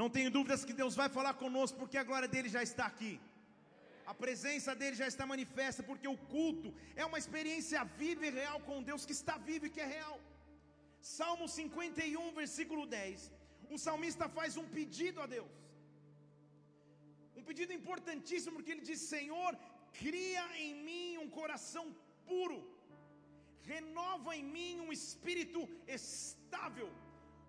Não tenho dúvidas que Deus vai falar conosco, porque a glória dele já está aqui. A presença dele já está manifesta, porque o culto é uma experiência viva e real com Deus que está vivo e que é real. Salmo 51, versículo 10. O salmista faz um pedido a Deus. Um pedido importantíssimo, porque ele diz: Senhor, cria em mim um coração puro, renova em mim um espírito estável.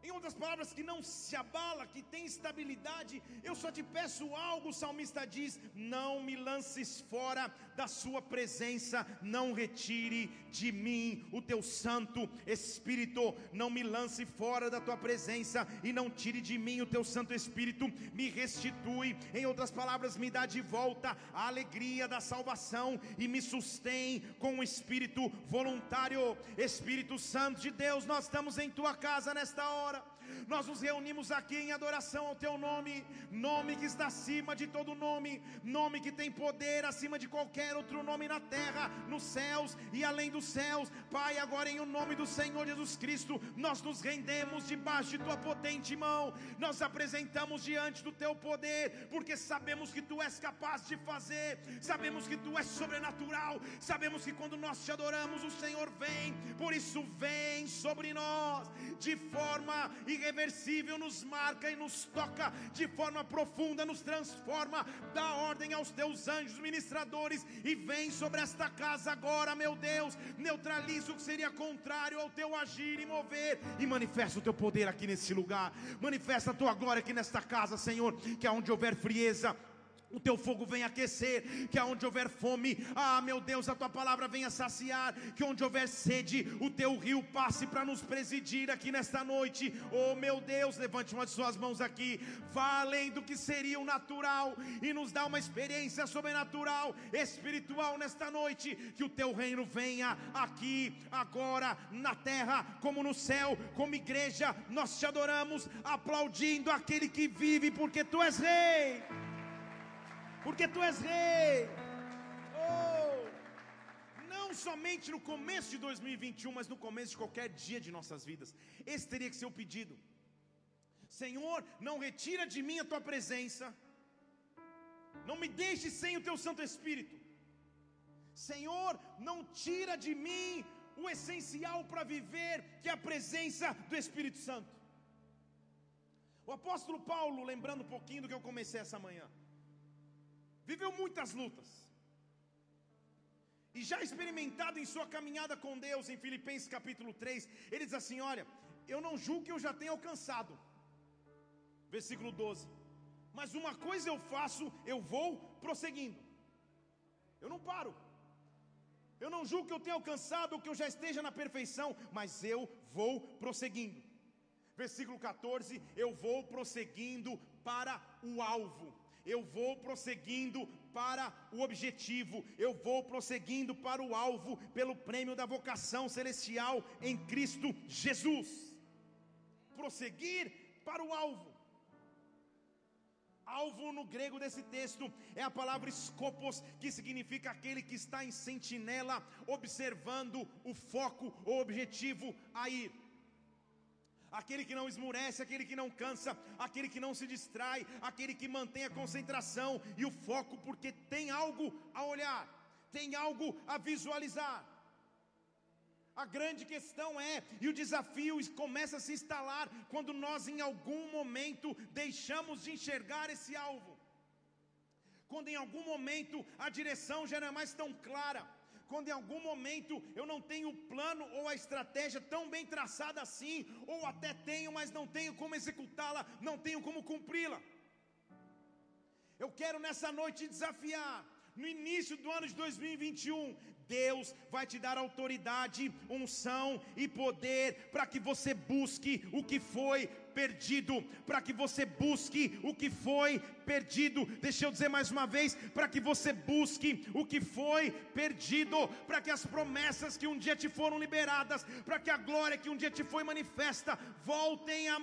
Em outras palavras, que não se abala, que tem estabilidade. Eu só te peço algo, o salmista diz: não me lances fora da sua presença, não retire de mim o teu Santo Espírito, não me lance fora da tua presença e não tire de mim o teu Santo Espírito, me restitui. Em outras palavras, me dá de volta a alegria da salvação e me sustém com o espírito voluntário. Espírito Santo de Deus, nós estamos em tua casa nesta hora nós nos reunimos aqui em adoração ao Teu nome, nome que está acima de todo nome, nome que tem poder acima de qualquer outro nome na terra, nos céus e além dos céus. Pai, agora em o nome do Senhor Jesus Cristo, nós nos rendemos debaixo de Tua potente mão, nós apresentamos diante do Teu poder, porque sabemos que Tu és capaz de fazer, sabemos que Tu és sobrenatural, sabemos que quando nós te adoramos, o Senhor vem, por isso vem sobre nós de forma irreversível, nos marca e nos toca de forma profunda, nos transforma, dá ordem aos teus anjos ministradores e vem sobre esta casa agora, meu Deus, neutraliza o que seria contrário ao teu agir e mover e manifesta o teu poder aqui nesse lugar, manifesta a tua glória aqui nesta casa, Senhor, que aonde houver frieza, o teu fogo venha aquecer, que aonde houver fome, ah meu Deus, a tua palavra venha saciar, que onde houver sede, o teu rio passe para nos presidir aqui nesta noite. Oh meu Deus, levante uma de suas mãos aqui, vá além do que seria o natural e nos dá uma experiência sobrenatural, espiritual nesta noite, que o teu reino venha aqui, agora, na terra, como no céu, como igreja, nós te adoramos, aplaudindo aquele que vive, porque tu és rei porque tu és rei. Oh, não somente no começo de 2021, mas no começo de qualquer dia de nossas vidas. Esse teria que ser o pedido. Senhor, não retira de mim a tua presença. Não me deixe sem o teu Santo Espírito. Senhor, não tira de mim o essencial para viver, que é a presença do Espírito Santo. O apóstolo Paulo, lembrando um pouquinho do que eu comecei essa manhã viveu muitas lutas. E já experimentado em sua caminhada com Deus, em Filipenses capítulo 3, ele diz assim: Olha, eu não julgo que eu já tenha alcançado. Versículo 12. Mas uma coisa eu faço, eu vou prosseguindo. Eu não paro. Eu não julgo que eu tenha alcançado que eu já esteja na perfeição, mas eu vou prosseguindo. Versículo 14: Eu vou prosseguindo para o alvo eu vou prosseguindo para o objetivo, eu vou prosseguindo para o alvo, pelo prêmio da vocação celestial em Cristo Jesus. Prosseguir para o alvo. Alvo no grego desse texto é a palavra scopos, que significa aquele que está em sentinela, observando o foco, o objetivo a ir aquele que não esmurece, aquele que não cansa, aquele que não se distrai, aquele que mantém a concentração e o foco, porque tem algo a olhar, tem algo a visualizar. A grande questão é, e o desafio começa a se instalar quando nós em algum momento deixamos de enxergar esse alvo. Quando em algum momento a direção já não é mais tão clara, quando em algum momento eu não tenho o plano ou a estratégia tão bem traçada assim, ou até tenho, mas não tenho como executá-la, não tenho como cumpri-la. Eu quero nessa noite desafiar no início do ano de 2021, Deus vai te dar autoridade, unção e poder para que você busque o que foi perdido, para que você busque o que foi perdido. Deixa eu dizer mais uma vez, para que você busque o que foi perdido, para que as promessas que um dia te foram liberadas, para que a glória que um dia te foi manifesta, voltem a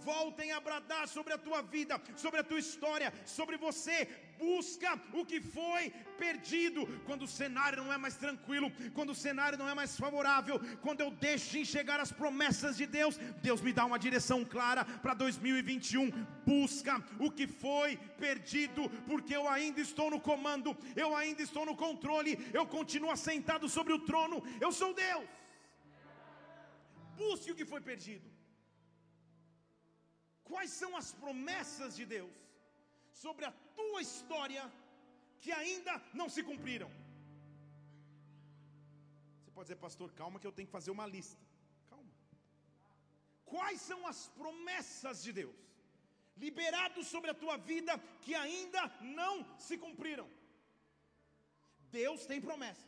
voltem a bradar sobre a tua vida, sobre a tua história, sobre você. Busca o que foi perdido. quando o cenário não é mais tranquilo, quando o cenário não é mais favorável, quando eu deixo de enxergar as promessas de Deus, Deus me dá uma direção clara para 2021. Busca o que foi perdido, porque eu ainda estou no comando, eu ainda estou no controle, eu continuo assentado sobre o trono, eu sou Deus. Busque o que foi perdido. Quais são as promessas de Deus sobre a tua história que ainda não se cumpriram? Você pode dizer, pastor, calma que eu tenho que fazer uma lista. Calma. Quais são as promessas de Deus liberados sobre a tua vida que ainda não se cumpriram? Deus tem promessas.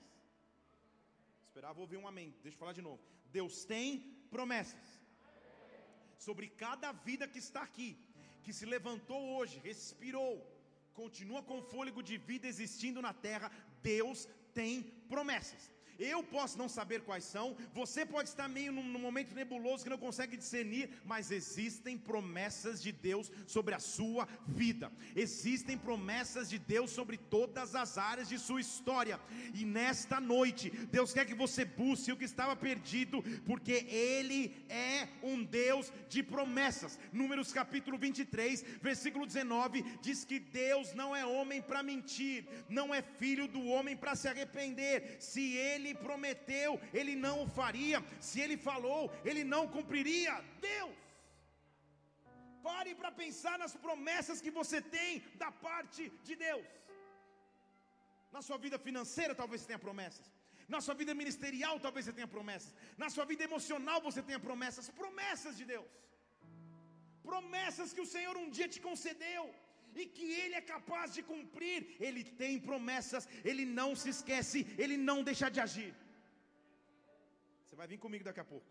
Esperava ouvir um amém. Deixa eu falar de novo. Deus tem promessas sobre cada vida que está aqui, que se levantou hoje, respirou, continua com fôlego de vida existindo na terra, Deus tem promessas. Eu posso não saber quais são, você pode estar meio num, num, momento nebuloso que não consegue discernir, mas existem promessas de Deus sobre a sua vida, existem promessas de Deus sobre todas as áreas de sua história, e nesta noite, Deus quer que você busque o que estava perdido, porque Ele é um Deus de promessas. Números capítulo 23, versículo 19, diz que Deus não é homem para mentir, não é filho do homem para se arrepender, se Ele ele prometeu, ele não o faria. Se ele falou, ele não cumpriria. Deus. Pare para pensar nas promessas que você tem da parte de Deus. Na sua vida financeira, talvez você tenha promessas. Na sua vida ministerial, talvez você tenha promessas. Na sua vida emocional, você tenha promessas. Promessas de Deus. Promessas que o Senhor um dia te concedeu e que Ele é capaz de cumprir. Ele tem promessas, Ele não se esquece, Ele não deixa de agir. Você vai vir comigo daqui a pouco.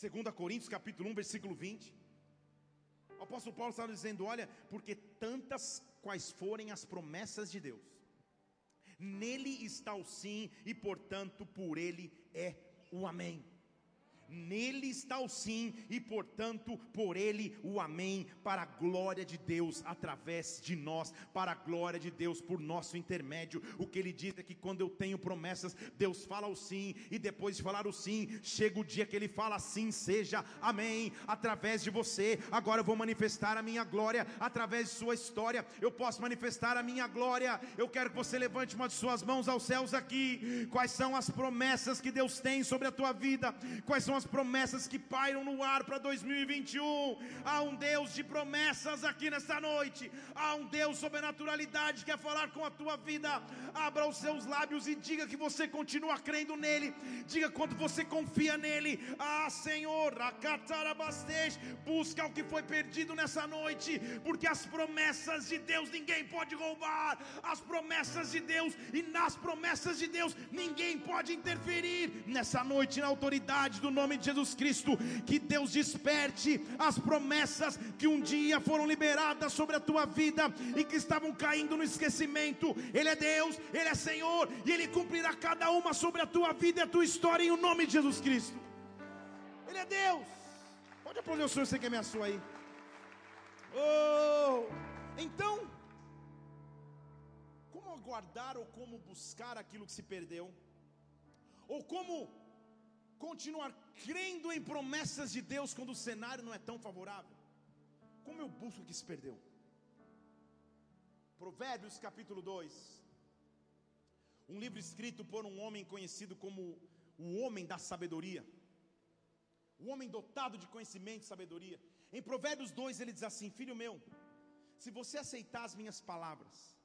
2 Coríntios capítulo 1, versículo 20. O apóstolo Paulo estava dizendo: Olha, porque tantas quais forem as promessas de Deus, nele está o sim, e portanto por ele é o amém. Nele está o sim e, portanto, por ele o amém, para a glória de Deus através de nós, para a glória de Deus por nosso intermédio. O que ele diz é que quando eu tenho promessas, Deus fala o sim, e depois de falar o sim, chega o dia que ele fala sim, seja amém, através de você. Agora eu vou manifestar a minha glória através de sua história. Eu posso manifestar a minha glória. Eu quero que você levante uma de suas mãos aos céus aqui. Quais são as promessas que Deus tem sobre a tua vida? Quais são as promessas que pairam no ar para 2021. Há um Deus de promessas aqui nesta noite. Há um Deus sobrenaturalidade que quer falar com a tua vida. Abra os seus lábios e diga que você continua crendo nele. Diga quanto você confia nele. Ah, Senhor, busca o que foi perdido nessa noite, porque as promessas de Deus ninguém pode roubar. As promessas de Deus e nas promessas de Deus ninguém pode interferir. Nessa noite, na autoridade do nome nome de Jesus Cristo, que Deus desperte as promessas que um dia foram liberadas sobre a tua vida e que estavam caindo no esquecimento. Ele é Deus, Ele é Senhor e Ele cumprirá cada uma sobre a tua vida e a tua história em o nome de Jesus Cristo. Ele é Deus. Pode aplaudir o Senhor, você que ameaçou aí. Oh, então, como aguardar ou como buscar aquilo que se perdeu? Ou como continuar crendo em promessas de Deus quando o cenário não é tão favorável? Como eu busco que se perdeu? Provérbios capítulo 2. Um livro escrito por um homem conhecido como o homem da sabedoria. O homem dotado de conhecimento e sabedoria. Em Provérbios 2 ele diz assim: Filho meu, se você aceitar as minhas palavras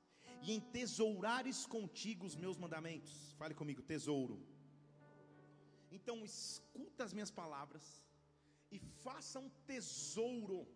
e entesourares contigo os meus mandamentos, fale comigo, tesouro então escuta as minhas palavras e faça um tesouro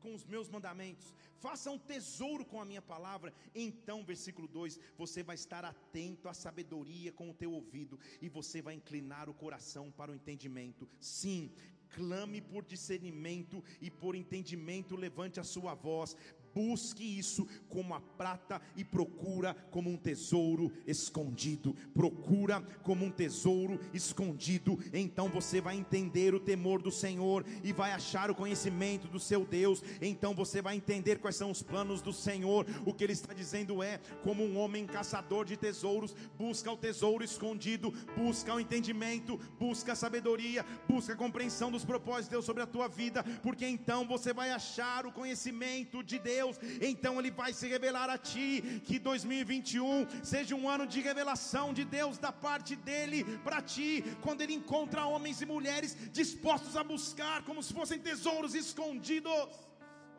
com os meus mandamentos, faça um tesouro com a minha palavra. Então, versículo 2: você vai estar atento à sabedoria com o teu ouvido, e você vai inclinar o coração para o entendimento. Sim, clame por discernimento e por entendimento, levante a sua voz, busque isso como a prata e procura como um tesouro escondido. Procura como um tesouro escondido. Então você vai entender o temor do Senhor e vai achar o conhecimento do seu Deus. Então você vai entender quais são os planos do Senhor. O que ele está dizendo é: como um homem caçador de tesouros, busca o tesouro escondido, busca o entendimento, busca a sabedoria, busca a compreensão dos propósitos de Deus sobre a tua vida, porque então você vai achar o conhecimento de Deus. Então ele vai se revelar a ti. Que 2021 seja um ano de revelação de Deus da parte dele para ti, quando ele encontra homens e mulheres dispostos a buscar como se fossem tesouros escondidos.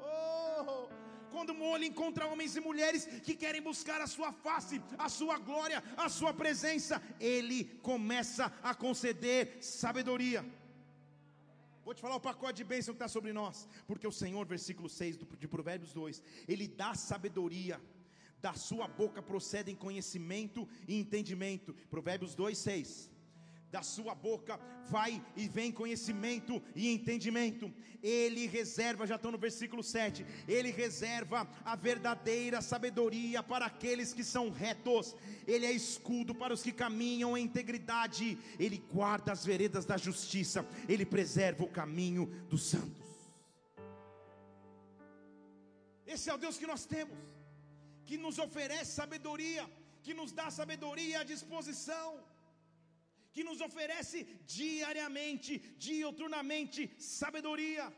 Oh! quando Mole encontra homens e mulheres que querem buscar a sua face, a sua glória, a sua presença, ele começa a conceder sabedoria. Vou te falar o pacote de bênção que está sobre nós, porque o Senhor, versículo 6 de Provérbios 2, ele dá sabedoria, da sua boca procedem conhecimento e entendimento. Provérbios 2, 6 da sua boca vai e vem conhecimento e entendimento. Ele reserva, já estou no versículo 7, ele reserva a verdadeira sabedoria para aqueles que são retos, ele é escudo para os que caminham em integridade, ele guarda as veredas da justiça, ele preserva o caminho dos santos. Esse é o Deus que nós temos, que nos oferece sabedoria, que nos dá sabedoria à disposição que nos oferece diariamente, diuturnamente, sabedoria,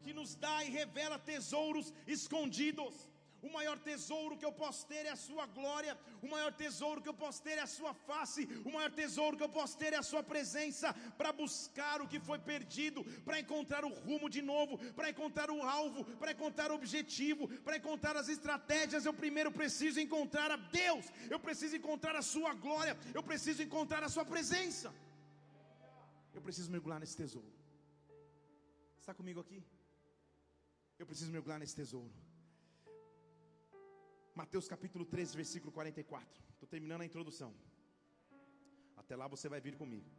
que nos dá e revela tesouros escondidos. O maior tesouro que eu posso ter é a sua glória, o maior tesouro que eu posso ter é a sua face, o maior tesouro que eu posso ter é a sua presença para buscar o que foi perdido, para encontrar o rumo de novo, para encontrar o alvo, para encontrar o objetivo, para encontrar as estratégias. Eu primeiro preciso encontrar a Deus, eu preciso encontrar a sua glória, eu preciso encontrar a sua presença. Eu preciso mergulhar nesse tesouro. Está comigo aqui? Eu preciso mergulhar nesse tesouro. Mateus capítulo 13, versículo 44. Estou terminando a introdução. Até lá você vai vir comigo.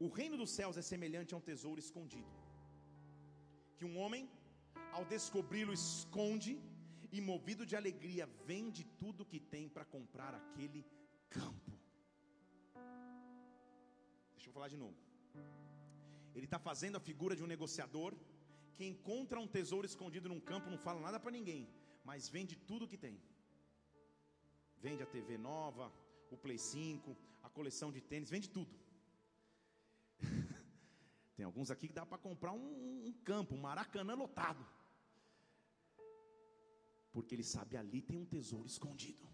O reino dos céus é semelhante a um tesouro escondido, que um homem, ao descobri-lo, esconde e, movido de alegria, vende tudo que tem para comprar aquele campo. Deixa eu falar de novo. Ele está fazendo a figura de um negociador que encontra um tesouro escondido num campo, não fala nada para ninguém mas vende tudo que tem. Vende a TV nova, o Play 5, a coleção de tênis, vende tudo. tem alguns aqui que dá para comprar um, um campo, um maracanã lotado. Porque ele sabe ali tem um tesouro escondido.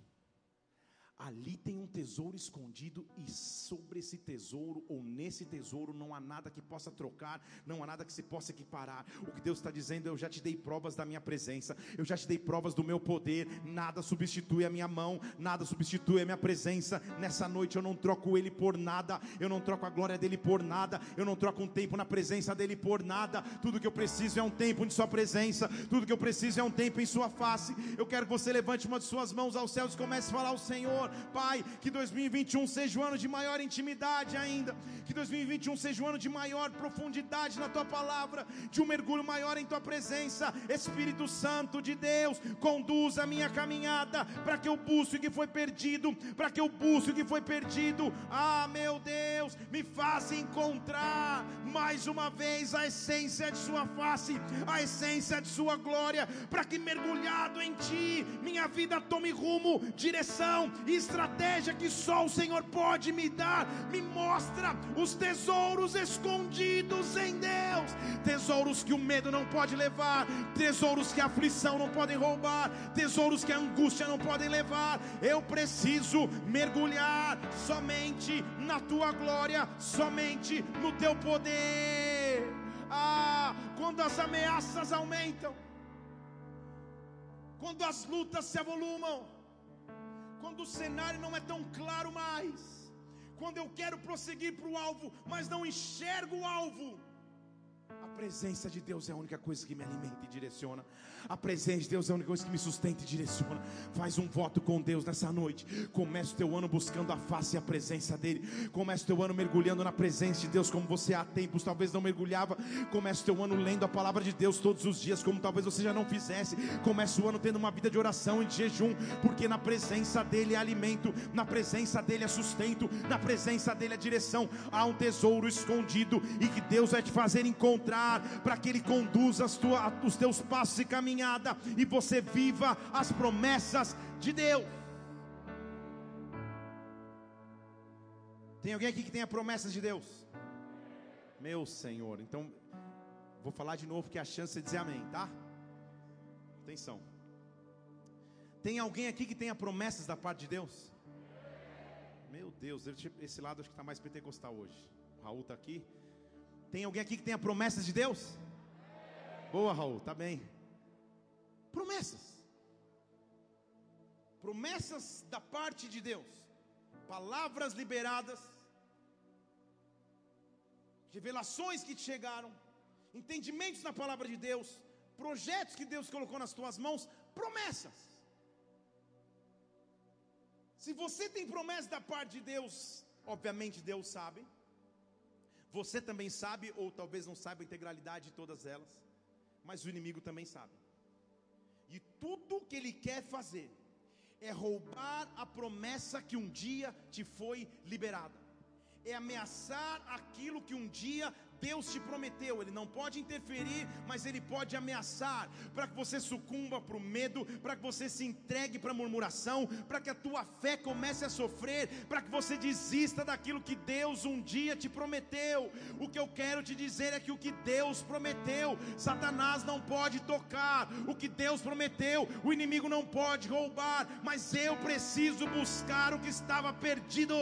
Ali tem um tesouro escondido, e sobre esse tesouro, ou nesse tesouro, não há nada que possa trocar, não há nada que se possa equiparar. O que Deus está dizendo, eu já te dei provas da minha presença, eu já te dei provas do meu poder, nada substitui a minha mão, nada substitui a minha presença. Nessa noite eu não troco Ele por nada, eu não troco a glória dele por nada, eu não troco um tempo na presença dele por nada. Tudo que eu preciso é um tempo de Sua presença, tudo que eu preciso é um tempo em Sua face. Eu quero que você levante uma de suas mãos aos céus e comece a falar ao Senhor. Pai, que 2021 seja o um ano de maior intimidade ainda, que 2021 seja o um ano de maior profundidade na tua palavra, de um mergulho maior em tua presença. Espírito Santo de Deus, conduza a minha caminhada para que eu busque o que foi perdido, para que eu busque o que foi perdido. Ah, meu Deus, me faça encontrar mais uma vez a essência de Sua face, a essência de Sua glória, para que mergulhado em Ti, minha vida tome rumo, direção e estratégia que só o Senhor pode me dar. Me mostra os tesouros escondidos em Deus, tesouros que o medo não pode levar, tesouros que a aflição não podem roubar, tesouros que a angústia não podem levar. Eu preciso mergulhar somente na tua glória, somente no teu poder. Ah, quando as ameaças aumentam, quando as lutas se avolumam, quando o cenário não é tão claro mais, quando eu quero prosseguir para o alvo, mas não enxergo o alvo, presença de Deus é a única coisa que me alimenta e direciona. A presença de Deus é a única coisa que me sustenta e direciona. Faz um voto com Deus nessa noite. Comece o teu ano buscando a face e a presença dEle. Comece o teu ano mergulhando na presença de Deus, como você há tempos talvez não mergulhava. Comece o teu ano lendo a palavra de Deus todos os dias, como talvez você já não fizesse. Comece o ano tendo uma vida de oração e de jejum, porque na presença dEle é alimento, na presença dEle é sustento, na presença dEle é direção. Há um tesouro escondido e que Deus vai te fazer encontrar para que Ele conduza tua, os teus passos e caminhada e você viva as promessas de Deus. Tem alguém aqui que tenha promessas de Deus? Meu Senhor, então vou falar de novo que é a chance de dizer amém, tá? Atenção. Tem alguém aqui que tenha promessas da parte de Deus? Meu Deus, esse lado acho que está mais pentecostal hoje. O Raul está aqui. Tem alguém aqui que tenha promessas de Deus? Boa, Raul, tá bem. Promessas. Promessas da parte de Deus. Palavras liberadas. Revelações que te chegaram. Entendimentos na palavra de Deus. Projetos que Deus colocou nas tuas mãos. Promessas. Se você tem promessa da parte de Deus, obviamente Deus sabe. Você também sabe, ou talvez não saiba a integralidade de todas elas, mas o inimigo também sabe. E tudo que ele quer fazer é roubar a promessa que um dia te foi liberada, é ameaçar aquilo que um dia Deus te prometeu, Ele não pode interferir, mas Ele pode ameaçar, para que você sucumba para o medo, para que você se entregue para a murmuração, para que a tua fé comece a sofrer, para que você desista daquilo que Deus um dia te prometeu. O que eu quero te dizer é que o que Deus prometeu, Satanás não pode tocar, o que Deus prometeu, o inimigo não pode roubar, mas eu preciso buscar o que estava perdido,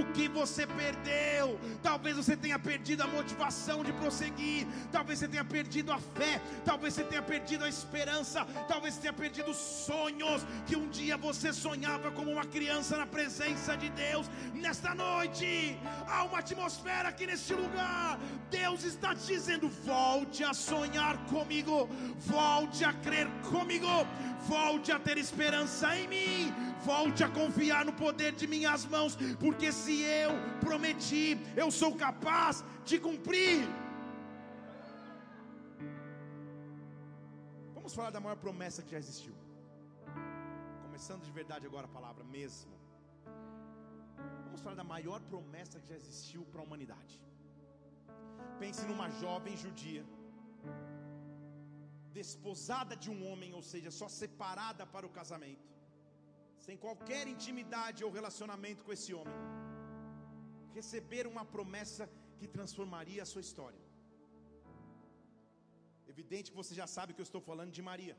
o que você perdeu. Talvez você tenha perdido a motivação de prosseguir. Talvez você tenha perdido a fé, talvez você tenha perdido a esperança, talvez você tenha perdido sonhos que um dia você sonhava como uma criança na presença de Deus. Nesta noite, há uma atmosfera aqui neste lugar. Deus está te dizendo: volte a sonhar comigo, volte a crer comigo, volte a ter esperança em mim volte a confiar no poder de minhas mãos, porque se eu prometi, eu sou capaz de cumprir. Vamos falar da maior promessa que já existiu. Começando de verdade agora a palavra mesmo. Vamos falar da maior promessa que já existiu para a humanidade. Pense numa jovem judia, desposada de um homem, ou seja, só separada para o casamento sem qualquer intimidade ou relacionamento com esse homem, receber uma promessa que transformaria a sua história. Evidente que você já sabe que eu estou falando de Maria.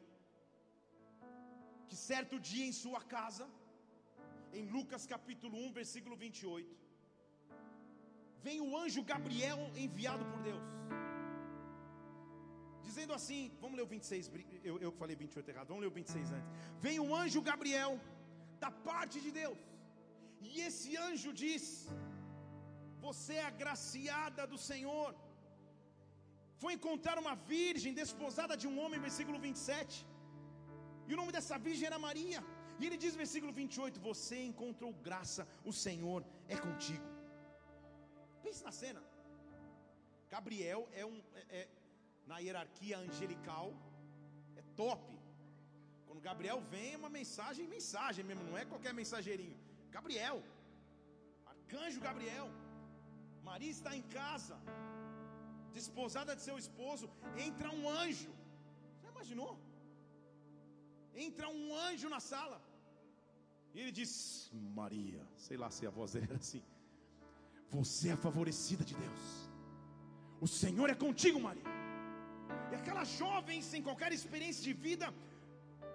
Que certo dia em sua casa, em Lucas capítulo 1, versículo 28, vem o anjo Gabriel enviado por Deus, dizendo assim: vamos ler o 26, eu, eu falei 28 errado, vamos ler o 26 antes. Vem o anjo Gabriel da parte de Deus. E esse anjo diz: Você é agraciada do Senhor. Foi encontrar uma virgem desposada de um homem, versículo 27. E o nome dessa virgem era Maria. E ele diz, versículo 28, Você encontrou graça, o Senhor é contigo. Pense na cena. Gabriel é um, é, é, na hierarquia angelical, é top. Quando Gabriel vem, é uma mensagem, mensagem mesmo, não é qualquer mensageirinho. Gabriel, arcanjo Gabriel, Maria está em casa, desposada de seu esposo, entra um anjo. Já imaginou? Entra um anjo na sala. E ele diz: Maria, sei lá se a voz dele era assim. Você é favorecida de Deus. O Senhor é contigo, Maria. E aquela jovem sem qualquer experiência de vida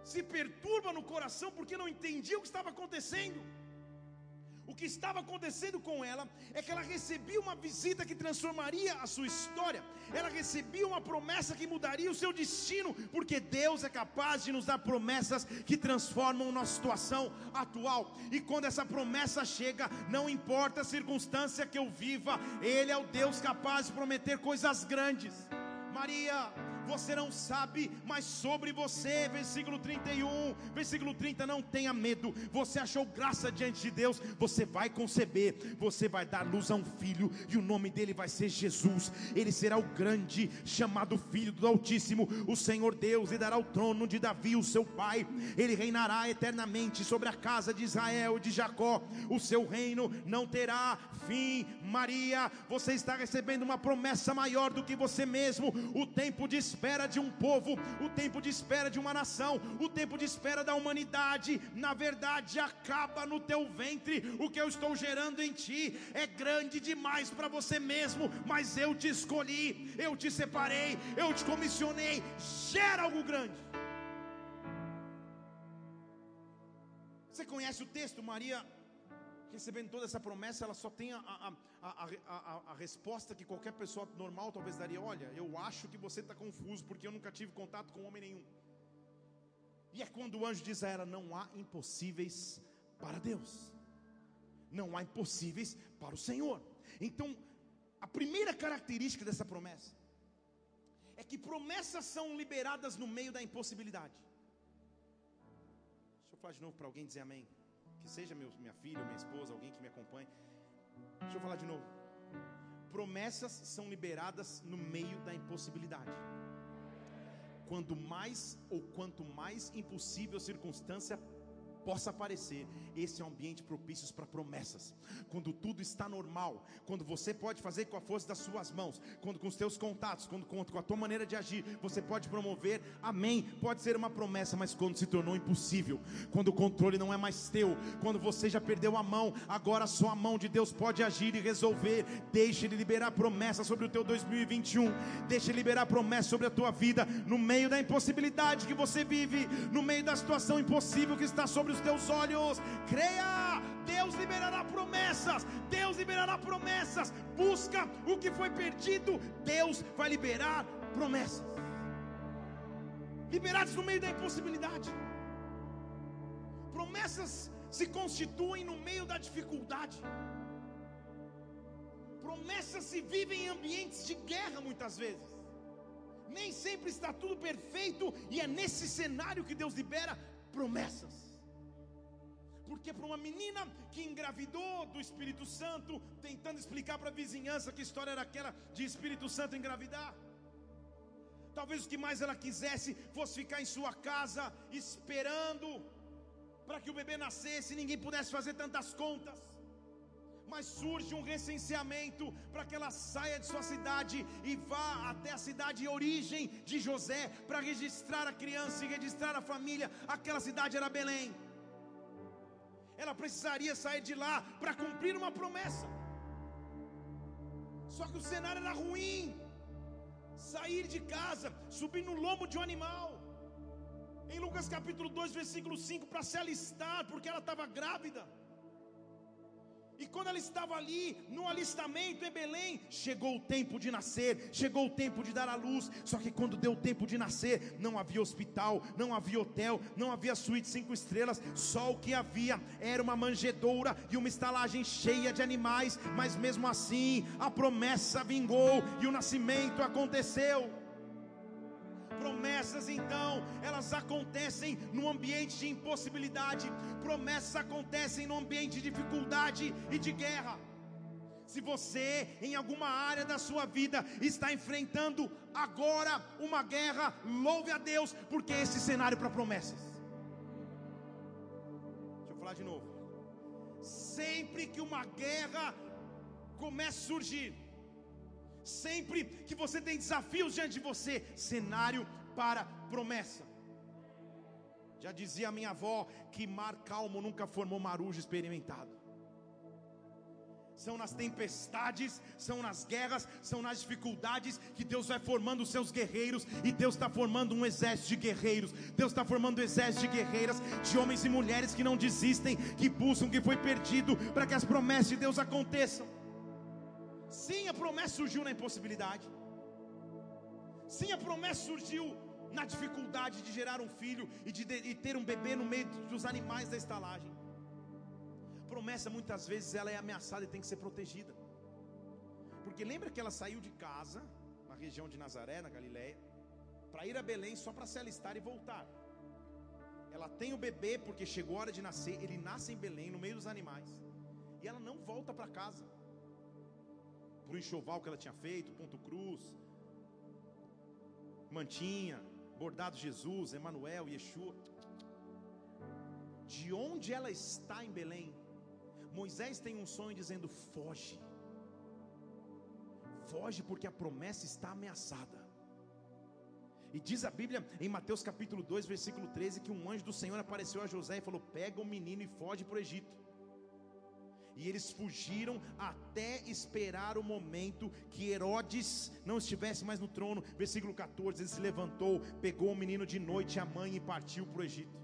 se perturba no coração porque não entendia o que estava acontecendo. O que estava acontecendo com ela é que ela recebia uma visita que transformaria a sua história, ela recebia uma promessa que mudaria o seu destino, porque Deus é capaz de nos dar promessas que transformam nossa situação atual. E quando essa promessa chega, não importa a circunstância que eu viva, Ele é o Deus capaz de prometer coisas grandes. Maria, você não sabe, mas sobre você, versículo 31, versículo 30, não tenha medo. Você achou graça diante de Deus, você vai conceber, você vai dar luz a um filho, e o nome dele vai ser Jesus. Ele será o grande, chamado Filho do Altíssimo, o Senhor Deus, e dará o trono de Davi, o seu pai. Ele reinará eternamente sobre a casa de Israel e de Jacó. O seu reino não terá fim. Maria, você está recebendo uma promessa maior do que você mesmo. O tempo de espera de um povo, o tempo de espera de uma nação, o tempo de espera da humanidade, na verdade, acaba no teu ventre. O que eu estou gerando em ti é grande demais para você mesmo, mas eu te escolhi, eu te separei, eu te comissionei. Gera algo grande. Você conhece o texto, Maria recebendo toda essa promessa, ela só tem a, a, a, a, resposta que qualquer pessoa normal talvez daria: Olha, eu acho que você está confuso, porque eu nunca tive contato com homem nenhum. E é quando o anjo diz a ela: Não há impossíveis para Deus, não há impossíveis para o Senhor. Então, a primeira característica dessa promessa é que promessas são liberadas no meio da impossibilidade. Deixa eu falar de novo para alguém dizer amém que seja meu, minha filha, minha esposa, alguém que me acompanhe. Deixa eu falar de novo. Promessas são liberadas no meio da impossibilidade. Quando mais ou quanto mais impossível a circunstância possa aparecer, esse é um ambiente propício para promessas. Quando tudo está normal, quando você pode fazer com a força das suas mãos, quando com os teus contatos, quando com a tua maneira de agir, você pode promover, amém. Pode ser uma promessa, mas quando se tornou impossível, quando o controle não é mais teu, quando você já perdeu a mão, agora só a mão de Deus pode agir e resolver. Deixe Ele liberar promessa sobre o teu 2021, deixe Ele liberar promessa sobre a tua vida, no meio da impossibilidade que você vive, no meio da situação impossível que está sobre os teus olhos. Creia, Deus liberará promessas. Deus liberará promessas. Busca o que foi perdido. Deus vai liberar promessas. Liberados no meio da impossibilidade. Promessas se constituem no meio da dificuldade. Promessas se vivem em ambientes de guerra muitas vezes. Nem sempre está tudo perfeito, e é nesse cenário que Deus libera promessas. Porque para uma menina que engravidou do Espírito Santo, tentando explicar para a vizinhança que história era aquela de Espírito Santo engravidar. Talvez o que mais ela quisesse fosse ficar em sua casa esperando para que o bebê nascesse, ninguém pudesse fazer tantas contas. Mas surge um recenseamento para que ela saia de sua cidade e vá até a cidade de origem de José para registrar a criança e registrar a família. Aquela cidade era Belém ela precisaria sair de lá para cumprir uma promessa. Só que o cenário era ruim. Sair de casa, subir no lombo de um animal. Em Lucas capítulo 2, versículo 5, para se alistar, porque ela estava grávida. E quando ela estava ali, no alistamento em Belém, chegou o tempo de nascer, chegou o tempo de dar a luz. Só que quando deu o tempo de nascer, não havia hospital, não havia hotel, não havia suíte cinco estrelas. Só o que havia era uma manjedoura e uma estalagem cheia de animais. Mas mesmo assim, a promessa vingou e o nascimento aconteceu. Promessas então, elas acontecem no ambiente de impossibilidade, promessas acontecem no ambiente de dificuldade e de guerra. Se você em alguma área da sua vida está enfrentando agora uma guerra, louve a Deus, porque é esse cenário para promessas. Deixa eu falar de novo. Sempre que uma guerra começa a surgir, Sempre que você tem desafios diante de você, cenário para promessa. Já dizia minha avó que mar calmo nunca formou marujo experimentado. São nas tempestades, são nas guerras, são nas dificuldades que Deus vai formando os seus guerreiros e Deus está formando um exército de guerreiros. Deus está formando um exército de guerreiras, de homens e mulheres que não desistem, que buscam o que foi perdido para que as promessas de Deus aconteçam. Sim, a promessa surgiu na impossibilidade. Sim, a promessa surgiu na dificuldade de gerar um filho e de, de e ter um bebê no meio dos animais da estalagem. Promessa muitas vezes ela é ameaçada e tem que ser protegida. Porque lembra que ela saiu de casa, na região de Nazaré, na Galiléia, para ir a Belém só para se alistar e voltar. Ela tem o bebê porque chegou a hora de nascer, ele nasce em Belém, no meio dos animais, e ela não volta para casa. Para o enxoval que ela tinha feito, ponto cruz, mantinha, bordado Jesus, Emanuel, Yeshua. De onde ela está em Belém, Moisés tem um sonho dizendo: foge, foge porque a promessa está ameaçada. E diz a Bíblia em Mateus capítulo 2, versículo 13, que um anjo do Senhor apareceu a José e falou: Pega o menino e foge para o Egito. E eles fugiram até esperar o momento que Herodes não estivesse mais no trono. Versículo 14: Ele se levantou, pegou o menino de noite, a mãe, e partiu para o Egito.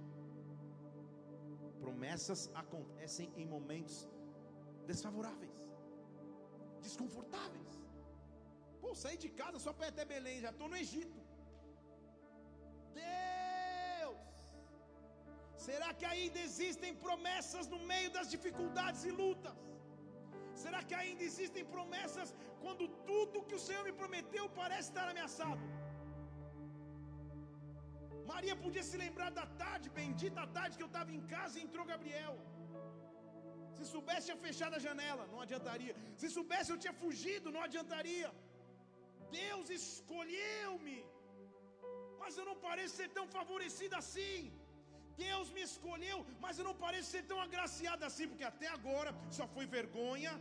Promessas acontecem em momentos desfavoráveis, desconfortáveis. Pô, saí de casa só para ir até Belém, já estou no Egito. Deus, será que ainda existem promessas no meio das dificuldades e lutas? Será que ainda existem promessas quando tudo que o Senhor me prometeu parece estar ameaçado? Maria podia se lembrar da tarde, bendita tarde que eu estava em casa e entrou Gabriel. Se soubesse, tinha fechado a janela, não adiantaria. Se soubesse, eu tinha fugido, não adiantaria. Deus escolheu-me, mas eu não pareço ser tão favorecido assim. Deus me escolheu, mas eu não pareço ser tão agraciado assim, porque até agora só foi vergonha,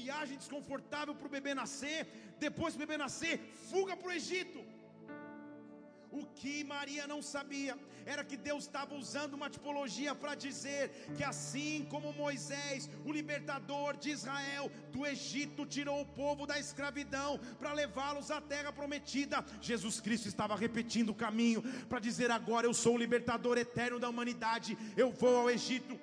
viagem desconfortável para o bebê nascer, depois do bebê nascer, fuga para o Egito. O que Maria não sabia era que Deus estava usando uma tipologia para dizer que assim como Moisés, o libertador de Israel do Egito, tirou o povo da escravidão para levá-los à terra prometida, Jesus Cristo estava repetindo o caminho para dizer: agora eu sou o libertador eterno da humanidade, eu vou ao Egito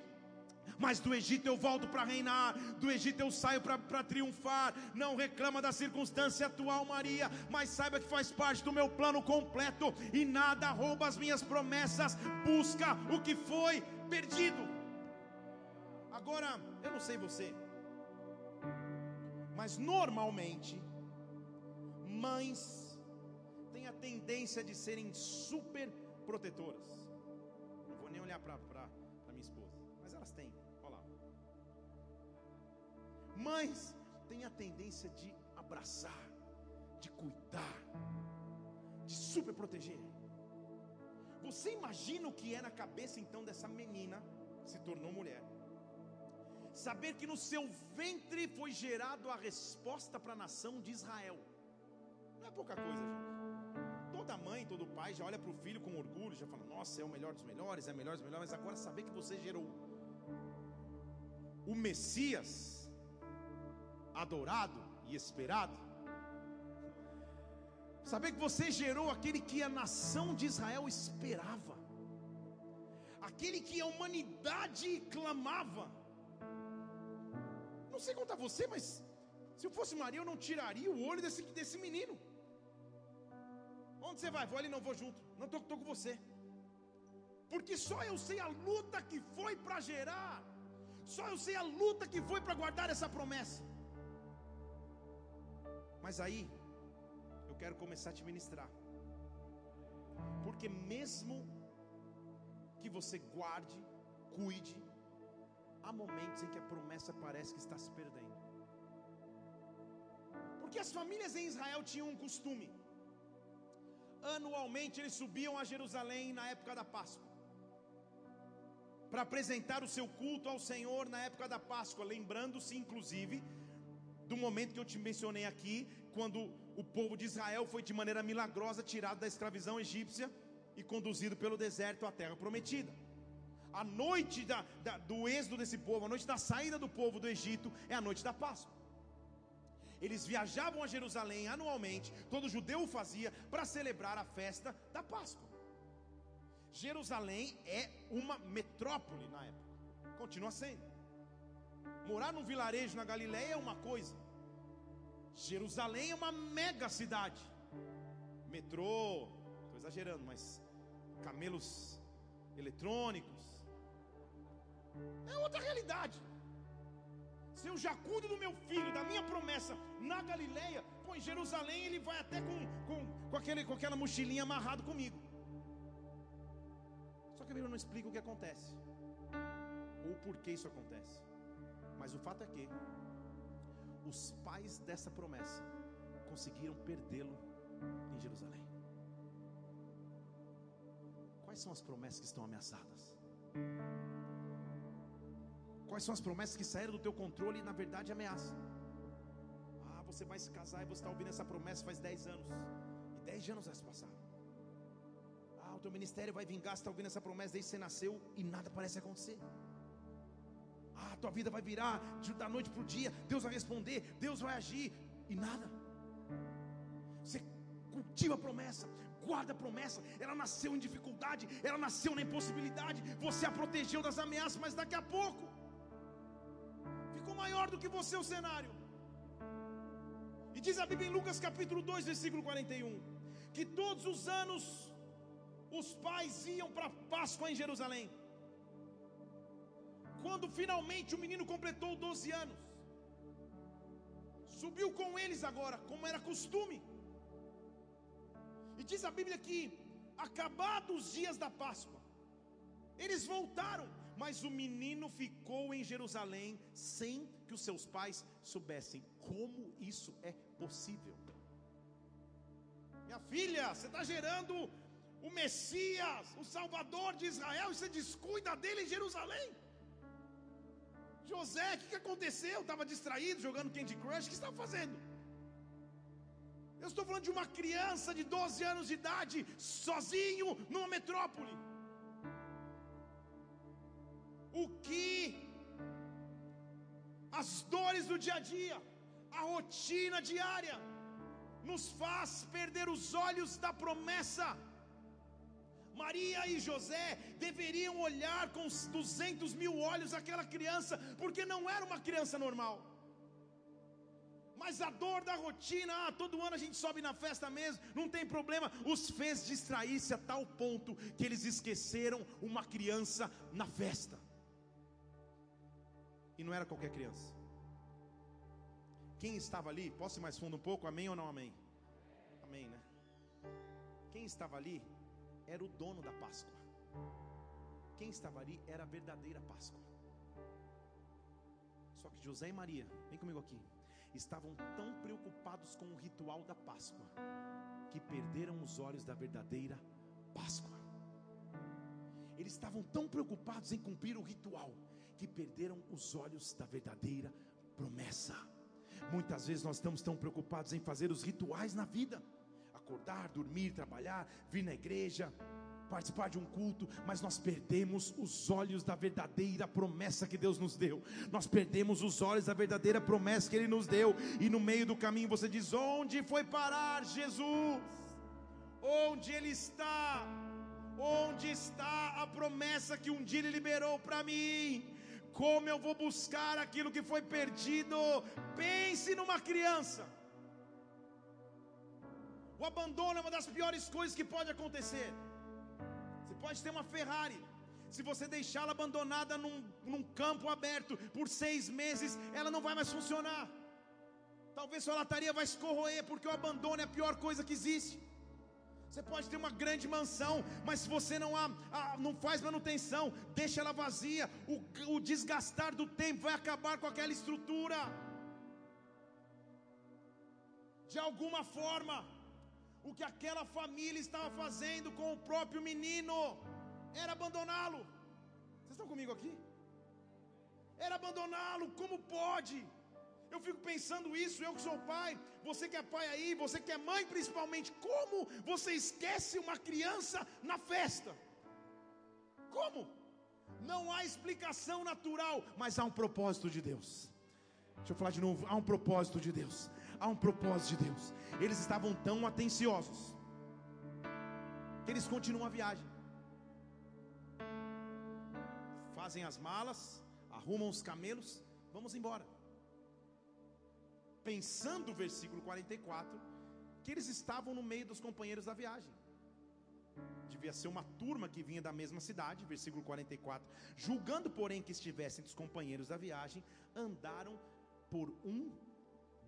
mas do Egito eu volto para reinar, do Egito eu saio para triunfar. Não reclama da circunstância atual, Maria, mas saiba que faz parte do meu plano completo e nada rouba as minhas promessas. Busca o que foi perdido. Agora, eu não sei você, mas normalmente mães têm a tendência de serem super protetoras. Não vou nem olhar para Mães têm a tendência de abraçar, de cuidar, de super proteger. Você imagina o que é na cabeça então dessa menina se tornou mulher? Saber que no seu ventre foi gerado a resposta para a nação de Israel. Não é pouca coisa, gente. Toda mãe, todo pai já olha para o filho com orgulho, já fala: Nossa, é o melhor dos melhores, é o melhor dos melhores. Mas agora saber que você gerou o Messias adorado e esperado. Saber que você gerou aquele que a nação de Israel esperava, aquele que a humanidade clamava. Não sei contar você, mas se eu fosse Maria, eu não tiraria o olho desse, desse menino. Onde você vai? Vou ali, não vou junto. Não estou com você. Porque só eu sei a luta que foi para gerar. Só eu sei a luta que foi para guardar essa promessa. Mas aí, eu quero começar a te ministrar. Porque mesmo que você guarde, cuide, há momentos em que a promessa parece que está se perdendo. Porque as famílias em Israel tinham um costume. Anualmente eles subiam a Jerusalém na época da Páscoa. Para apresentar o seu culto ao Senhor na época da Páscoa, lembrando-se inclusive do momento que eu te mencionei aqui, quando o povo de Israel foi de maneira milagrosa tirado da escravidão egípcia e conduzido pelo deserto à terra prometida. A noite da, da, do êxodo desse povo, a noite da saída do povo do Egito, é a noite da Páscoa. Eles viajavam a Jerusalém anualmente, todo judeu o fazia, para celebrar a festa da Páscoa. Jerusalém é uma metrópole na época, continua sendo. Morar num vilarejo na Galileia é uma coisa, Jerusalém é uma mega cidade. Metrô, estou exagerando, mas camelos eletrônicos. É outra realidade. Se eu já cuido do meu filho, da minha promessa na Galileia, Pô, em Jerusalém ele vai até com, com, com, aquele, com aquela mochilinha amarrado comigo. Só que a Bíblia não explica o que acontece, ou por que isso acontece. Mas o fato é que os pais dessa promessa conseguiram perdê-lo em Jerusalém. Quais são as promessas que estão ameaçadas? Quais são as promessas que saíram do teu controle e na verdade ameaçam? Ah, você vai se casar e você está ouvindo essa promessa faz 10 anos. E 10 anos já se passaram. Ah, o teu ministério vai vingar, você está ouvindo essa promessa desde que você nasceu e nada parece acontecer. Ah, tua vida vai virar da noite para o dia, Deus vai responder, Deus vai agir e nada. Você cultiva a promessa, guarda a promessa. Ela nasceu em dificuldade, ela nasceu na impossibilidade. Você a protegeu das ameaças, mas daqui a pouco ficou maior do que você o cenário. E diz a Bíblia em Lucas capítulo 2, versículo 41, que todos os anos os pais iam para Páscoa em Jerusalém. Quando finalmente o menino completou 12 anos, subiu com eles agora, como era costume. E diz a Bíblia que, acabados os dias da Páscoa, eles voltaram, mas o menino ficou em Jerusalém sem que os seus pais soubessem. Como isso é possível? Minha filha, você está gerando o Messias, o Salvador de Israel, e você descuida dele em Jerusalém. José, o que, que aconteceu? Estava distraído, jogando Candy Crush, o que estava fazendo? Eu estou falando de uma criança de 12 anos de idade, sozinho numa metrópole. O que as dores do dia a dia, a rotina diária, nos faz perder os olhos da promessa. Maria e José deveriam olhar com 200 mil olhos aquela criança, porque não era uma criança normal. Mas a dor da rotina, ah, todo ano a gente sobe na festa mesmo, não tem problema, os fez distrair-se a tal ponto que eles esqueceram uma criança na festa. E não era qualquer criança. Quem estava ali, posso ir mais fundo um pouco? Amém ou não amém? Amém, né? Quem estava ali era o dono da Páscoa. Quem estava ali era a verdadeira Páscoa. Só que José e Maria, vem comigo aqui estavam tão preocupados com o ritual da Páscoa que perderam os olhos da verdadeira Páscoa. Eles estavam tão preocupados em cumprir o ritual que perderam os olhos da verdadeira promessa. Muitas vezes nós estamos tão preocupados em fazer os rituais na vida: acordar, dormir, trabalhar, vir na igreja, participar de um culto, mas nós perdemos os olhos da verdadeira promessa que Deus nos deu. Nós perdemos os olhos da verdadeira promessa que Ele nos deu, e no meio do caminho você diz: onde foi parar Jesus? Onde Ele está? Onde está a promessa que um dia Ele liberou para mim? Como eu vou buscar aquilo que foi perdido? Pense numa criança. O abandono é uma das piores coisas que pode acontecer pode ter uma Ferrari. Se você deixá-la abandonada num, num campo aberto por seis meses, ela não vai mais funcionar. Talvez sua lataria vai escorroer, porque o abandono é a pior coisa que existe. Você pode ter uma grande mansão, mas se você não, há, não faz manutenção, deixa ela vazia, o, o desgastar do tempo vai acabar com aquela estrutura. De alguma forma, o que aquela família estava fazendo com o próprio menino era abandoná-lo. Vocês estão comigo aqui? Era abandoná-lo, como pode? Eu fico pensando isso, eu que sou pai, você que é pai aí, você que é mãe principalmente, como você esquece uma criança na festa? Como? Não há explicação natural, mas há um propósito de Deus. Deixa eu falar de novo, há um propósito de Deus há um propósito de Deus. Eles estavam tão atenciosos que eles continuam a viagem. Fazem as malas, arrumam os camelos, vamos embora. Pensando o versículo 44, que eles estavam no meio dos companheiros da viagem. Devia ser uma turma que vinha da mesma cidade, versículo 44. Julgando, porém, que estivessem dos companheiros da viagem, andaram por um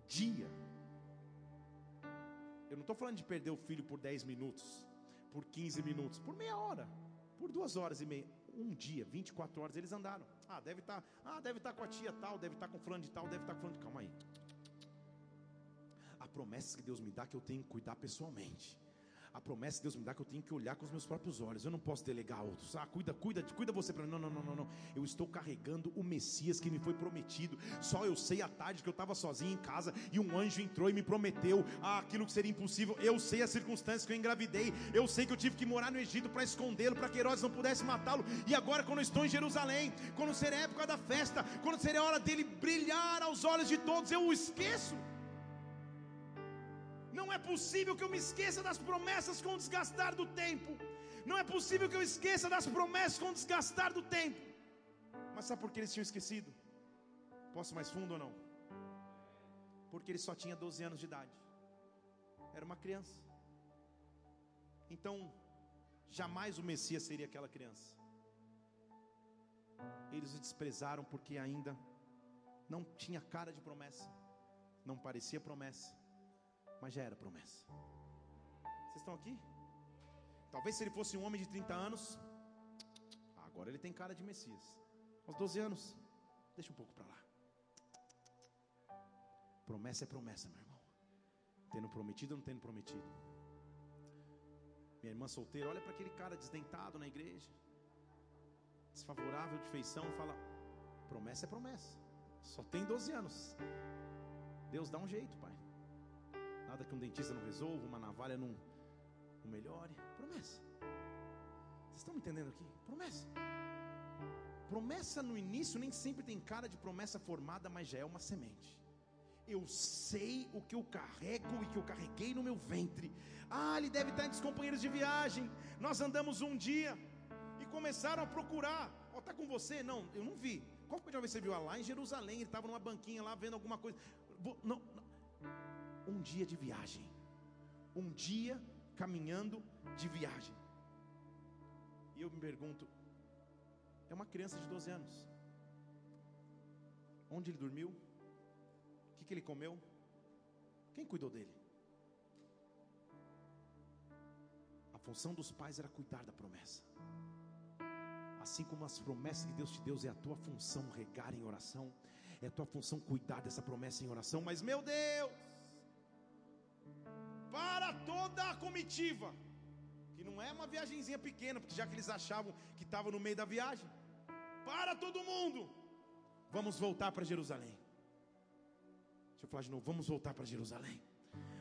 dia. Eu não estou falando de perder o filho por 10 minutos, por 15 minutos, por meia hora, por duas horas e meia. Um dia, 24 horas, eles andaram. Ah, deve estar, tá, ah, deve estar tá com a tia tal, deve estar tá com fulano de tal, deve estar com fulano de. Calma aí. A promessa que Deus me dá que eu tenho que cuidar pessoalmente. A promessa que Deus me dá que eu tenho que olhar com os meus próprios olhos. Eu não posso delegar a outros. Ah, cuida, cuida, cuida você para mim. Não, não, não, não, não. Eu estou carregando o Messias que me foi prometido. Só eu sei à tarde que eu estava sozinho em casa e um anjo entrou e me prometeu ah, aquilo que seria impossível. Eu sei as circunstâncias que eu engravidei. Eu sei que eu tive que morar no Egito para escondê-lo, para que Herodes não pudesse matá-lo. E agora, quando eu estou em Jerusalém, quando será a época da festa, quando será a hora dele brilhar aos olhos de todos, eu o esqueço. Não é possível que eu me esqueça das promessas com o desgastar do tempo. Não é possível que eu esqueça das promessas com o desgastar do tempo. Mas sabe por que eles tinham esquecido? Posso mais fundo ou não? Porque ele só tinha 12 anos de idade. Era uma criança. Então, jamais o Messias seria aquela criança. Eles o desprezaram porque ainda não tinha cara de promessa, não parecia promessa mas já era promessa. Vocês estão aqui? Talvez se ele fosse um homem de 30 anos, agora ele tem cara de Messias. Aos 12 anos, deixa um pouco para lá. Promessa é promessa, meu irmão. Tendo prometido ou não tendo prometido. Minha irmã solteira, olha para aquele cara desdentado na igreja, desfavorável de feição, fala: promessa é promessa. Só tem 12 anos. Deus dá um jeito, pai nada que um dentista não resolva, uma navalha não, não melhore. Promessa. Vocês estão me entendendo aqui? Promessa. Promessa no início nem sempre tem cara de promessa formada, mas já é uma semente. Eu sei o que eu carrego e que eu carreguei no meu ventre. Ah, ele deve estar entre os companheiros de viagem. Nós andamos um dia e começaram a procurar. Ó, oh, tá com você? Não, eu não vi. Qual foi a vez que você viu lá em Jerusalém? Ele estava numa banquinha lá vendo alguma coisa. Não, um dia de viagem. Um dia caminhando de viagem. E eu me pergunto: é uma criança de 12 anos. Onde ele dormiu? O que, que ele comeu? Quem cuidou dele? A função dos pais era cuidar da promessa. Assim como as promessas que Deus te deu, é a tua função regar em oração, é a tua função cuidar dessa promessa em oração. Mas, meu Deus, para toda a comitiva, que não é uma viagemzinha pequena, porque já que eles achavam que estava no meio da viagem, para todo mundo, vamos voltar para Jerusalém. Deixa eu falar de novo, vamos voltar para Jerusalém.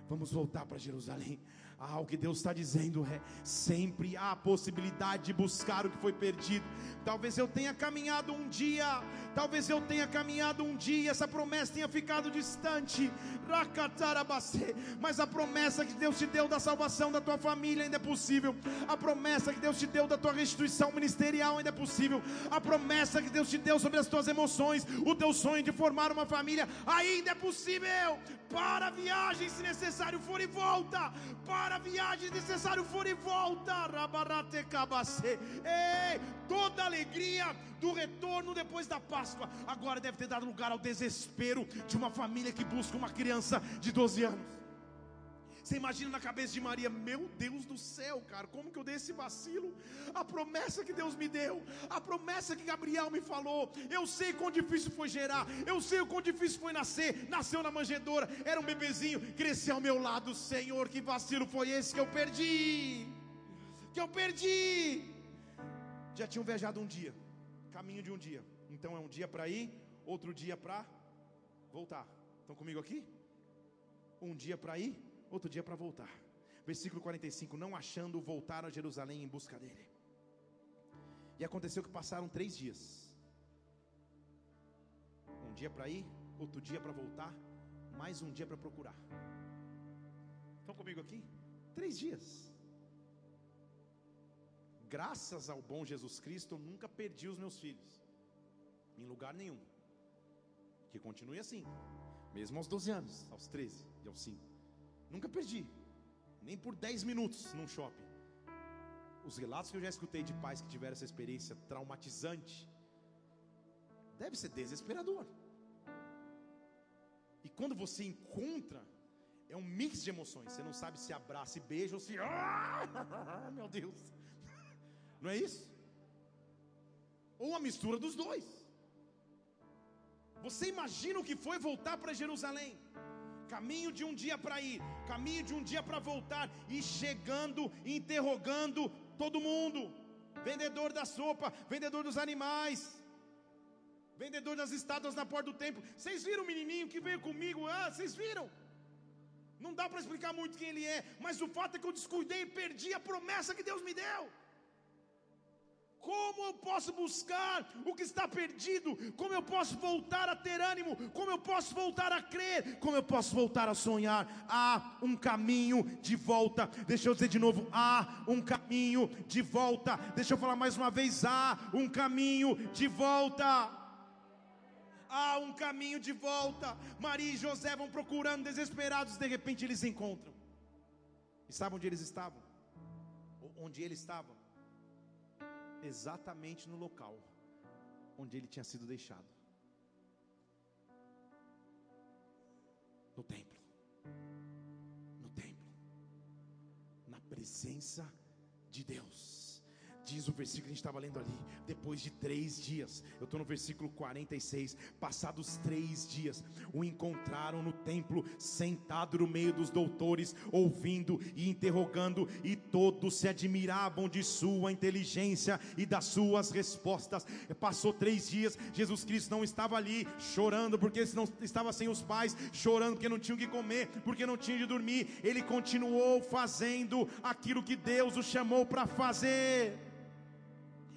Vamos voltar para Jerusalém. Ah, o que Deus está dizendo é: sempre há a possibilidade de buscar o que foi perdido. Talvez eu tenha caminhado um dia, talvez eu tenha caminhado um dia, essa promessa tenha ficado distante. Mas a promessa que Deus te deu da salvação da tua família ainda é possível. A promessa que Deus te deu da tua restituição ministerial ainda é possível. A promessa que Deus te deu sobre as tuas emoções, o teu sonho de formar uma família ainda é possível. Para a viagem se necessário for e volta. Para a viagem se necessário for e volta. Ei, toda alegria do retorno depois da Páscoa agora deve ter dado lugar ao desespero de uma família que busca uma criança de 12 anos. Você imagina na cabeça de Maria, meu Deus do céu, cara, como que eu dei esse vacilo? A promessa que Deus me deu, a promessa que Gabriel me falou, eu sei quão difícil foi gerar, eu sei o quão difícil foi nascer, nasceu na manjedoura, era um bebezinho, cresceu ao meu lado, Senhor, que vacilo foi esse que eu perdi? Que eu perdi? Já tinham viajado um dia, caminho de um dia, então é um dia para ir, outro dia para voltar. Estão comigo aqui? Um dia para ir, outro dia para voltar. Versículo 45: Não achando, voltaram a Jerusalém em busca dele. E aconteceu que passaram três dias: um dia para ir, outro dia para voltar, mais um dia para procurar. Estão comigo aqui? Três dias. Graças ao bom Jesus Cristo, eu nunca perdi os meus filhos, em lugar nenhum. Que continue assim, mesmo aos 12 anos, aos 13 e aos 5. Nunca perdi. Nem por 10 minutos num shopping. Os relatos que eu já escutei de pais que tiveram essa experiência traumatizante deve ser desesperador. E quando você encontra, É um mix de emoções. Você não sabe se abraça e beija ou se. Ah, meu Deus! Não é isso? Ou uma mistura dos dois. Você imagina o que foi voltar para Jerusalém? Caminho de um dia para ir, caminho de um dia para voltar, e chegando, interrogando todo mundo: vendedor da sopa, vendedor dos animais, vendedor das estátuas na porta do templo. Vocês viram o menininho que veio comigo? Ah, vocês viram? Não dá para explicar muito quem ele é, mas o fato é que eu descuidei e perdi a promessa que Deus me deu. Como eu posso buscar o que está perdido? Como eu posso voltar a ter ânimo? Como eu posso voltar a crer? Como eu posso voltar a sonhar? Há um caminho de volta. Deixa eu dizer de novo: há um caminho de volta. Deixa eu falar mais uma vez: há um caminho de volta. Há um caminho de volta. Maria e José vão procurando desesperados, de repente eles encontram. E sabe onde eles estavam? Onde ele estava? Exatamente no local onde ele tinha sido deixado no templo. No templo, na presença de Deus. Diz o versículo que a gente estava lendo ali. Depois de três dias, eu estou no versículo 46. Passados três dias, o encontraram no templo, sentado no meio dos doutores, ouvindo e interrogando, e todos se admiravam de sua inteligência e das suas respostas. Passou três dias, Jesus Cristo não estava ali chorando porque não estava sem os pais, chorando porque não tinha o que comer, porque não tinha de dormir. Ele continuou fazendo aquilo que Deus o chamou para fazer.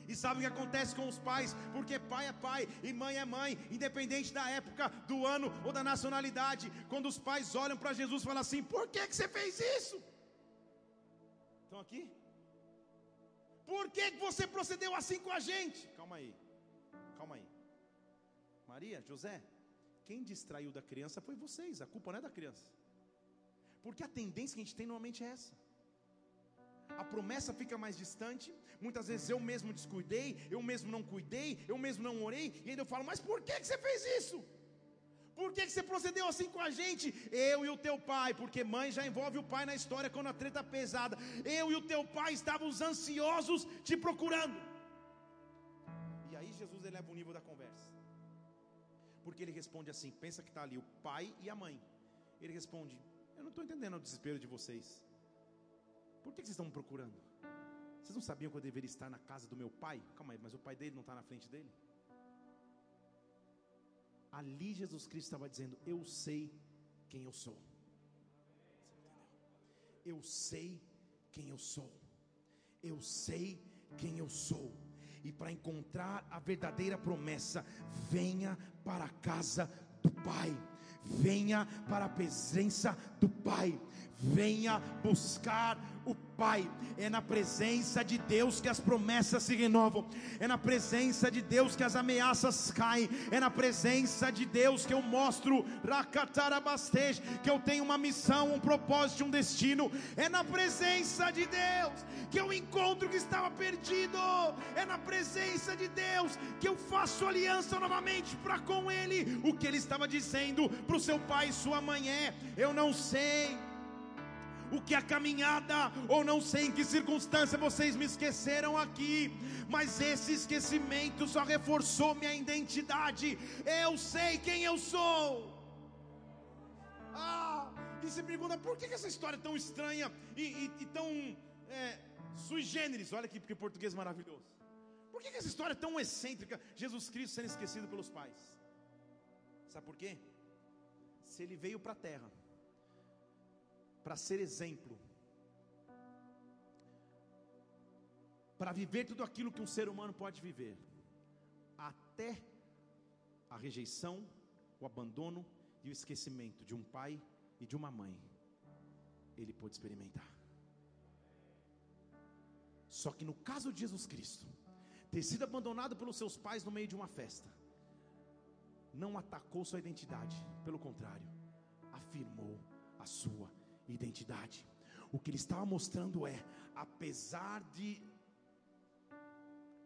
E sabe o que acontece com os pais? Porque pai é pai e mãe é mãe, independente da época, do ano ou da nacionalidade. Quando os pais olham para Jesus e falam assim: Por que, que você fez isso? Estão aqui? Por que, que você procedeu assim com a gente? Calma aí, calma aí. Maria, José, quem distraiu da criança foi vocês, a culpa não é da criança. Porque a tendência que a gente tem normalmente é essa promessa fica mais distante. Muitas vezes eu mesmo descuidei, eu mesmo não cuidei, eu mesmo não orei, e ainda eu falo, mas por que, que você fez isso? Por que, que você procedeu assim com a gente? Eu e o teu pai, porque mãe já envolve o pai na história quando a treta é pesada. Eu e o teu pai estávamos ansiosos te procurando. E aí Jesus eleva o nível da conversa. Porque ele responde assim: pensa que está ali o pai e a mãe. Ele responde: Eu não estou entendendo o desespero de vocês. Por que vocês estão me procurando? Vocês não sabiam que eu deveria estar na casa do meu pai? Calma aí, mas o pai dele não está na frente dele? Ali Jesus Cristo estava dizendo: Eu sei quem eu sou. Eu sei quem eu sou. Eu sei quem eu sou. E para encontrar a verdadeira promessa, venha para a casa do Pai. Venha para a presença do Pai. Venha buscar o Pai. É na presença de Deus que as promessas se renovam. É na presença de Deus que as ameaças caem. É na presença de Deus que eu mostro que eu tenho uma missão, um propósito, um destino. É na presença de Deus que eu encontro que estava perdido. É na presença de Deus que eu faço aliança novamente para com Ele. O que Ele estava dizendo para o seu pai e sua mãe é: Eu não sei o que a caminhada, ou não sei em que circunstância vocês me esqueceram aqui, mas esse esquecimento só reforçou minha identidade. Eu sei quem eu sou. Ah, e se pergunta por que, essa história é tão estranha e, e, e tão é, sui generis? Olha aqui, porque português é maravilhoso. Por que, que essa história é tão excêntrica? Jesus Cristo sendo esquecido pelos pais. Sabe por quê? Se ele veio para a terra para ser exemplo, para viver tudo aquilo que um ser humano pode viver, até a rejeição, o abandono e o esquecimento de um pai e de uma mãe, ele pôde experimentar. Só que no caso de Jesus Cristo, ter sido abandonado pelos seus pais no meio de uma festa, não atacou sua identidade, pelo contrário, afirmou a sua identidade. O que ele estava mostrando é, apesar de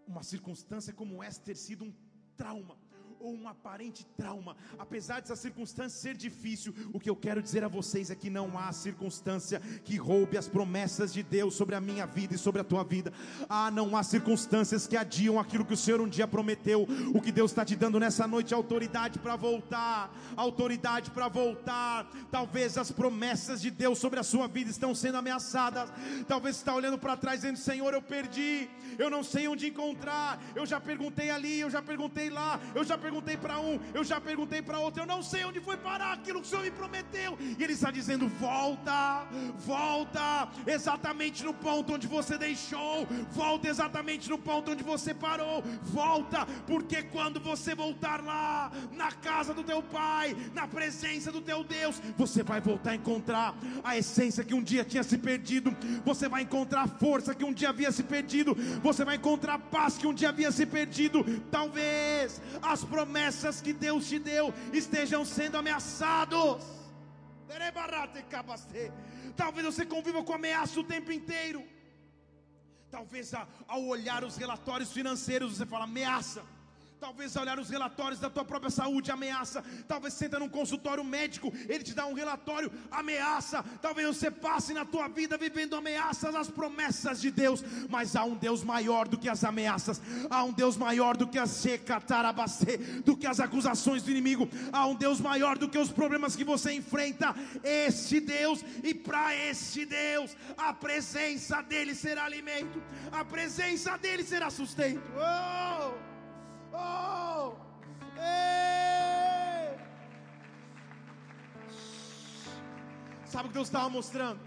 uma circunstância como essa ter sido um trauma, ou um aparente trauma, apesar dessa circunstância ser difícil, o que eu quero dizer a vocês é que não há circunstância que roube as promessas de Deus sobre a minha vida e sobre a tua vida. Ah, não há circunstâncias que adiam aquilo que o Senhor um dia prometeu. O que Deus está te dando nessa noite é autoridade para voltar, autoridade para voltar. Talvez as promessas de Deus sobre a sua vida estão sendo ameaçadas. Talvez está olhando para trás dizendo: Senhor, eu perdi, eu não sei onde encontrar. Eu já perguntei ali, eu já perguntei lá, eu já perguntei para um, eu já perguntei para outro. Eu não sei onde foi parar aquilo que o Senhor me prometeu. E Ele está dizendo: volta, volta, exatamente no ponto onde você deixou, volta exatamente no ponto onde você parou, volta, porque quando você voltar lá, na casa do teu Pai, na presença do teu Deus, você vai voltar a encontrar a essência que um dia tinha se perdido, você vai encontrar a força que um dia havia se perdido, você vai encontrar a paz que um dia havia se perdido. Talvez as promessas que Deus te deu estejam sendo ameaçados. Talvez você conviva com ameaça o tempo inteiro. Talvez ao olhar os relatórios financeiros você fala ameaça. Talvez olhar os relatórios da tua própria saúde, ameaça. Talvez senta num consultório médico, ele te dá um relatório, ameaça. Talvez você passe na tua vida vivendo ameaças às promessas de Deus. Mas há um Deus maior do que as ameaças. Há um Deus maior do que as secatarabacê, do que as acusações do inimigo. Há um Deus maior do que os problemas que você enfrenta. Este Deus, e para este Deus, a presença dele será alimento, a presença dele será sustento. Oh! Oh! Ei! Sabe o que Deus estava mostrando?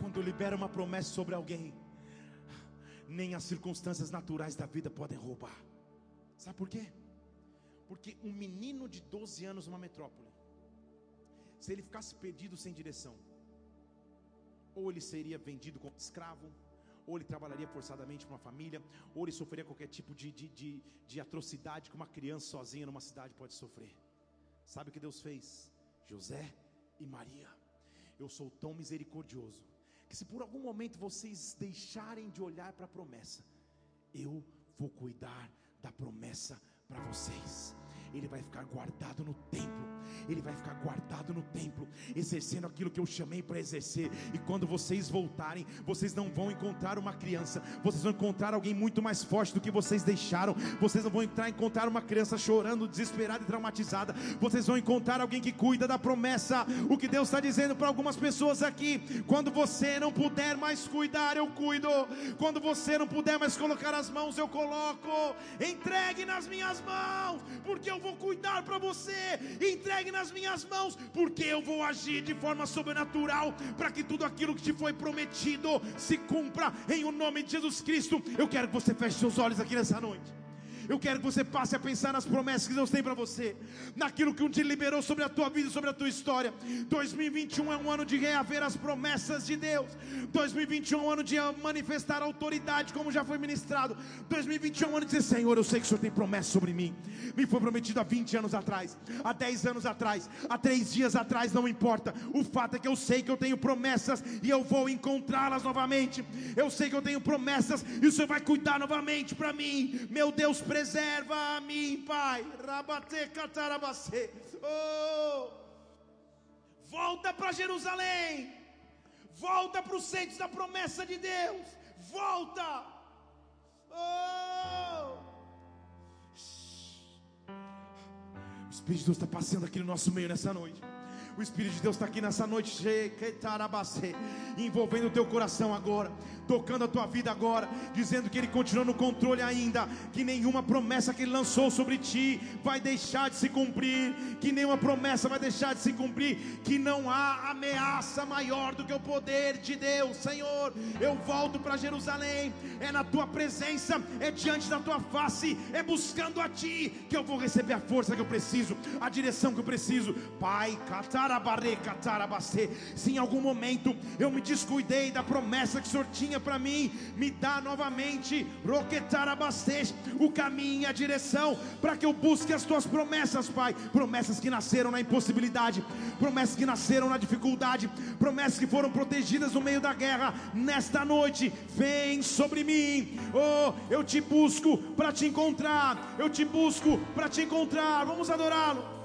Quando libera uma promessa sobre alguém, nem as circunstâncias naturais da vida podem roubar. Sabe por quê? Porque um menino de 12 anos numa metrópole, se ele ficasse perdido sem direção, ou ele seria vendido como escravo, ou ele trabalharia forçadamente para uma família, ou ele sofreria qualquer tipo de, de, de, de atrocidade que uma criança sozinha numa cidade pode sofrer. Sabe o que Deus fez? José e Maria. Eu sou tão misericordioso que se por algum momento vocês deixarem de olhar para a promessa, eu vou cuidar da promessa para vocês. Ele vai ficar guardado no templo ele vai ficar guardado no templo, exercendo aquilo que eu chamei para exercer. E quando vocês voltarem, vocês não vão encontrar uma criança, vocês vão encontrar alguém muito mais forte do que vocês deixaram. Vocês não vão entrar encontrar uma criança chorando, desesperada e traumatizada. Vocês vão encontrar alguém que cuida da promessa. O que Deus está dizendo para algumas pessoas aqui: quando você não puder mais cuidar, eu cuido. Quando você não puder mais colocar as mãos, eu coloco. Entregue nas minhas mãos, porque eu vou cuidar para você. Entregue nas minhas mãos, porque eu vou agir de forma sobrenatural para que tudo aquilo que te foi prometido se cumpra em o nome de Jesus Cristo. Eu quero que você feche seus olhos aqui nessa noite. Eu quero que você passe a pensar nas promessas que Deus tem para você, naquilo que um dia liberou sobre a tua vida, sobre a tua história. 2021 é um ano de reaver as promessas de Deus. 2021 é um ano de manifestar autoridade, como já foi ministrado. 2021 é um ano de dizer: Senhor, eu sei que o Senhor tem promessa sobre mim. Me foi prometido há 20 anos atrás, há 10 anos atrás, há 3 dias atrás, não importa. O fato é que eu sei que eu tenho promessas e eu vou encontrá-las novamente. Eu sei que eu tenho promessas e o Senhor vai cuidar novamente para mim. Meu Deus, preserva a mim, Pai. Oh. Volta para Jerusalém. Volta para os centros da promessa de Deus. Volta. Oh. O Espírito de Deus está passando aqui no nosso meio nessa noite. O Espírito de Deus está aqui nessa noite, envolvendo o teu coração agora tocando a tua vida agora, dizendo que Ele continua no controle ainda, que nenhuma promessa que Ele lançou sobre ti vai deixar de se cumprir, que nenhuma promessa vai deixar de se cumprir, que não há ameaça maior do que o poder de Deus, Senhor. Eu volto para Jerusalém, é na tua presença, é diante da tua face, é buscando a ti que eu vou receber a força que eu preciso, a direção que eu preciso, Pai, se em algum momento eu me descuidei da promessa que o Senhor tinha para mim. Me dá novamente, roquetarabastej, o caminho e a direção, para que eu busque as tuas promessas, Pai. Promessas que nasceram na impossibilidade, promessas que nasceram na dificuldade, promessas que foram protegidas no meio da guerra. Nesta noite, vem sobre mim. Oh, eu te busco para te encontrar. Eu te busco para te encontrar. Vamos adorá-lo.